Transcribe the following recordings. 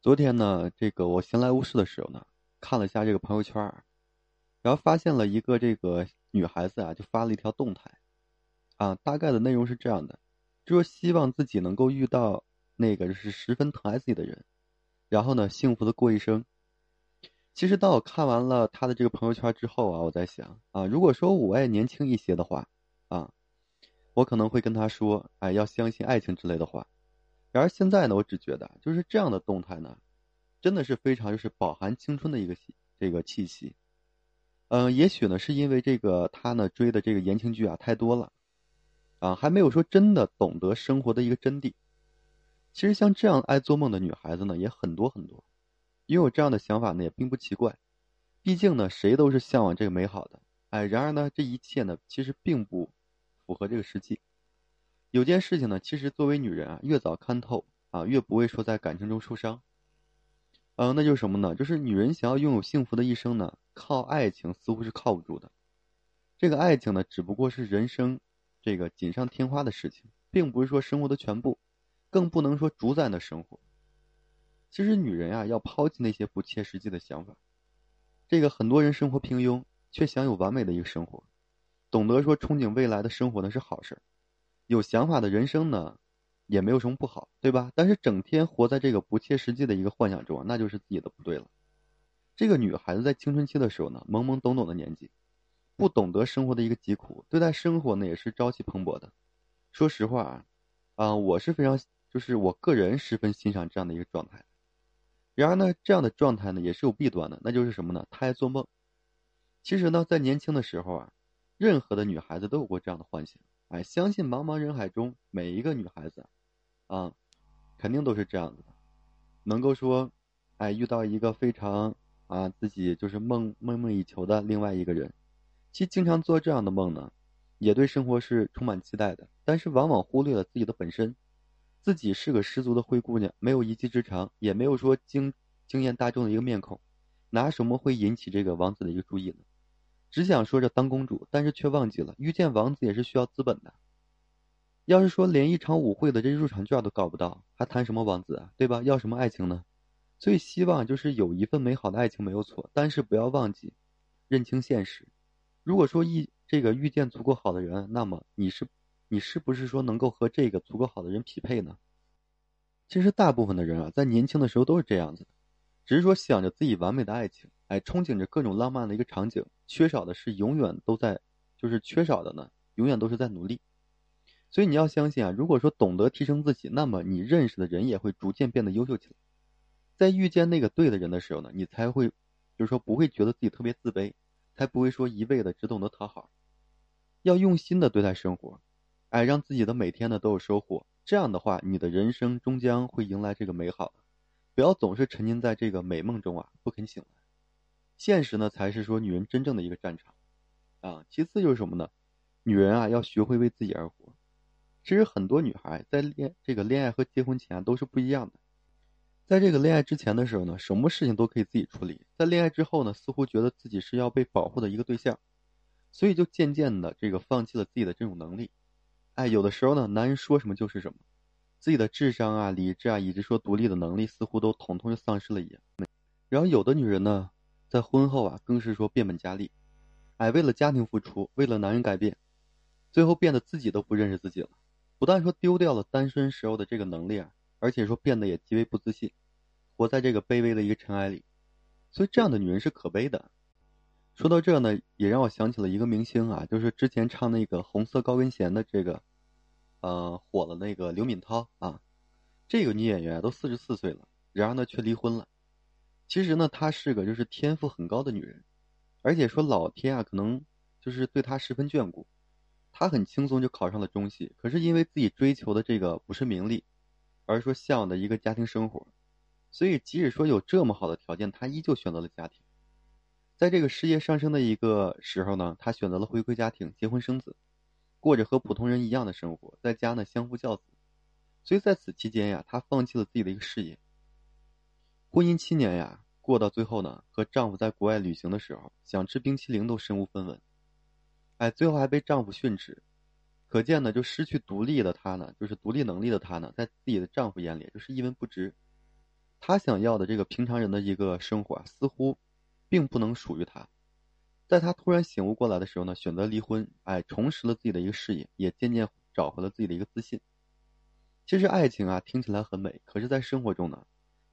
昨天呢，这个我闲来无事的时候呢，看了一下这个朋友圈然后发现了一个这个女孩子啊，就发了一条动态，啊，大概的内容是这样的，就说希望自己能够遇到那个就是十分疼爱自己的人，然后呢，幸福的过一生。其实当我看完了他的这个朋友圈之后啊，我在想啊，如果说我也年轻一些的话，啊，我可能会跟他说，哎，要相信爱情之类的话。然而现在呢，我只觉得就是这样的动态呢，真的是非常就是饱含青春的一个这个气息。嗯，也许呢是因为这个他呢追的这个言情剧啊太多了，啊，还没有说真的懂得生活的一个真谛。其实像这样爱做梦的女孩子呢也很多很多，拥有这样的想法呢也并不奇怪，毕竟呢谁都是向往这个美好的。哎，然而呢这一切呢其实并不符合这个实际。有件事情呢，其实作为女人啊，越早看透啊，越不会说在感情中受伤。嗯，那就是什么呢？就是女人想要拥有幸福的一生呢，靠爱情似乎是靠不住的。这个爱情呢，只不过是人生这个锦上添花的事情，并不是说生活的全部，更不能说主宰的生活。其实女人啊，要抛弃那些不切实际的想法。这个很多人生活平庸，却享有完美的一个生活，懂得说憧憬未来的生活呢是好事儿。有想法的人生呢，也没有什么不好，对吧？但是整天活在这个不切实际的一个幻想中，那就是自己的不对了。这个女孩子在青春期的时候呢，懵懵懂懂的年纪，不懂得生活的一个疾苦，对待生活呢也是朝气蓬勃的。说实话啊，啊，我是非常，就是我个人十分欣赏这样的一个状态。然而呢，这样的状态呢也是有弊端的，那就是什么呢？她爱做梦。其实呢，在年轻的时候啊，任何的女孩子都有过这样的幻想。哎，相信茫茫人海中每一个女孩子，啊，肯定都是这样子的，能够说，哎，遇到一个非常啊自己就是梦梦寐以求的另外一个人，其经常做这样的梦呢，也对生活是充满期待的，但是往往忽略了自己的本身，自己是个十足的灰姑娘，没有一技之长，也没有说惊惊艳大众的一个面孔，拿什么会引起这个王子的一个注意呢？只想说着当公主，但是却忘记了遇见王子也是需要资本的。要是说连一场舞会的这入场券都搞不到，还谈什么王子啊？对吧？要什么爱情呢？最希望就是有一份美好的爱情没有错，但是不要忘记认清现实。如果说一这个遇见足够好的人，那么你是你是不是说能够和这个足够好的人匹配呢？其实大部分的人啊，在年轻的时候都是这样子的，只是说想着自己完美的爱情。哎，憧憬着各种浪漫的一个场景，缺少的是永远都在，就是缺少的呢，永远都是在努力。所以你要相信啊，如果说懂得提升自己，那么你认识的人也会逐渐变得优秀起来。在遇见那个对的人的时候呢，你才会，就是说不会觉得自己特别自卑，才不会说一味的只懂得讨好。要用心的对待生活，哎，让自己的每天呢都有收获。这样的话，你的人生终将会迎来这个美好。不要总是沉浸在这个美梦中啊，不肯醒来。现实呢，才是说女人真正的一个战场，啊，其次就是什么呢？女人啊，要学会为自己而活。其实很多女孩在恋这个恋爱和结婚前都是不一样的，在这个恋爱之前的时候呢，什么事情都可以自己处理；在恋爱之后呢，似乎觉得自己是要被保护的一个对象，所以就渐渐的这个放弃了自己的这种能力。哎，有的时候呢，男人说什么就是什么，自己的智商啊、理智啊，以及说独立的能力，似乎都统统就丧失了一样。然后有的女人呢。在婚后啊，更是说变本加厉，哎，为了家庭付出，为了男人改变，最后变得自己都不认识自己了。不但说丢掉了单身时候的这个能力啊，而且说变得也极为不自信，活在这个卑微的一个尘埃里。所以这样的女人是可悲的。说到这呢，也让我想起了一个明星啊，就是之前唱那个《红色高跟鞋》的这个，呃，火了那个刘敏涛啊。这个女演员都四十四岁了，然而呢却离婚了。其实呢，她是个就是天赋很高的女人，而且说老天啊，可能就是对她十分眷顾，她很轻松就考上了中戏。可是因为自己追求的这个不是名利，而是说向往的一个家庭生活，所以即使说有这么好的条件，她依旧选择了家庭。在这个事业上升的一个时候呢，她选择了回归家庭，结婚生子，过着和普通人一样的生活，在家呢相夫教子。所以在此期间呀，她放弃了自己的一个事业。婚姻七年呀，过到最后呢，和丈夫在国外旅行的时候，想吃冰淇淋都身无分文，哎，最后还被丈夫训斥，可见呢，就失去独立的她呢，就是独立能力的她呢，在自己的丈夫眼里就是一文不值。她想要的这个平常人的一个生活啊，似乎并不能属于她。在她突然醒悟过来的时候呢，选择离婚，哎，重拾了自己的一个事业，也渐渐找回了自己的一个自信。其实爱情啊，听起来很美，可是，在生活中呢，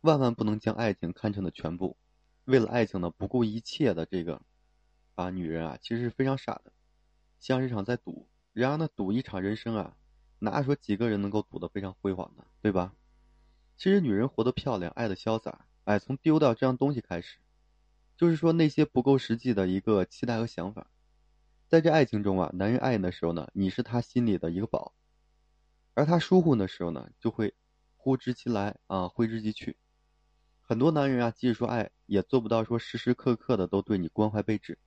万万不能将爱情看成的全部。为了爱情呢，不顾一切的这个啊，女人啊，其实是非常傻的，像是场在赌。然而呢，赌一场人生啊，哪说几个人能够赌得非常辉煌呢？对吧？其实女人活得漂亮，爱的潇洒，哎，从丢掉这样东西开始，就是说那些不够实际的一个期待和想法。在这爱情中啊，男人爱你的时候呢，你是他心里的一个宝；而他疏忽的时候呢，就会呼之即来啊，挥之即去。很多男人啊，即使说爱，也做不到说时时刻刻的都对你关怀备至。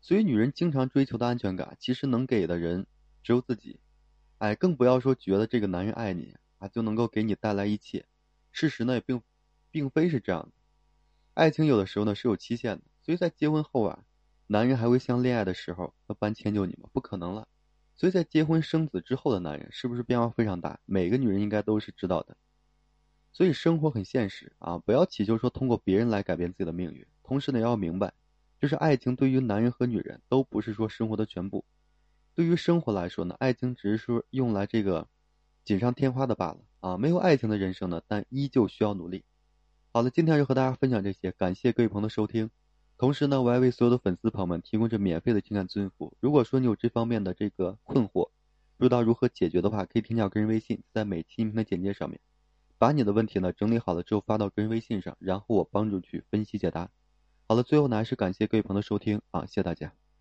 所以，女人经常追求的安全感，其实能给的人只有自己。哎，更不要说觉得这个男人爱你啊，就能够给你带来一切。事实呢也并，并非是这样的。爱情有的时候呢是有期限的，所以在结婚后啊，男人还会像恋爱的时候那般迁就你吗？不可能了。所以在结婚生子之后的男人是不是变化非常大？每个女人应该都是知道的。所以生活很现实啊，不要祈求说通过别人来改变自己的命运。同时呢，也要明白，就是爱情对于男人和女人都不是说生活的全部。对于生活来说呢，爱情只是说用来这个锦上添花的罢了。啊，没有爱情的人生呢，但依旧需要努力。好了，今天就和大家分享这些，感谢各位朋友的收听。同时呢，我还为所有的粉丝朋友们提供这免费的情感咨询服务。如果说你有这方面的这个困惑，不知道如何解决的话，可以添加我个人微信，在每期音频的简介上面，把你的问题呢整理好了之后发到个人微信上，然后我帮助去分析解答。好了，最后呢还是感谢各位朋友的收听啊，谢谢大家。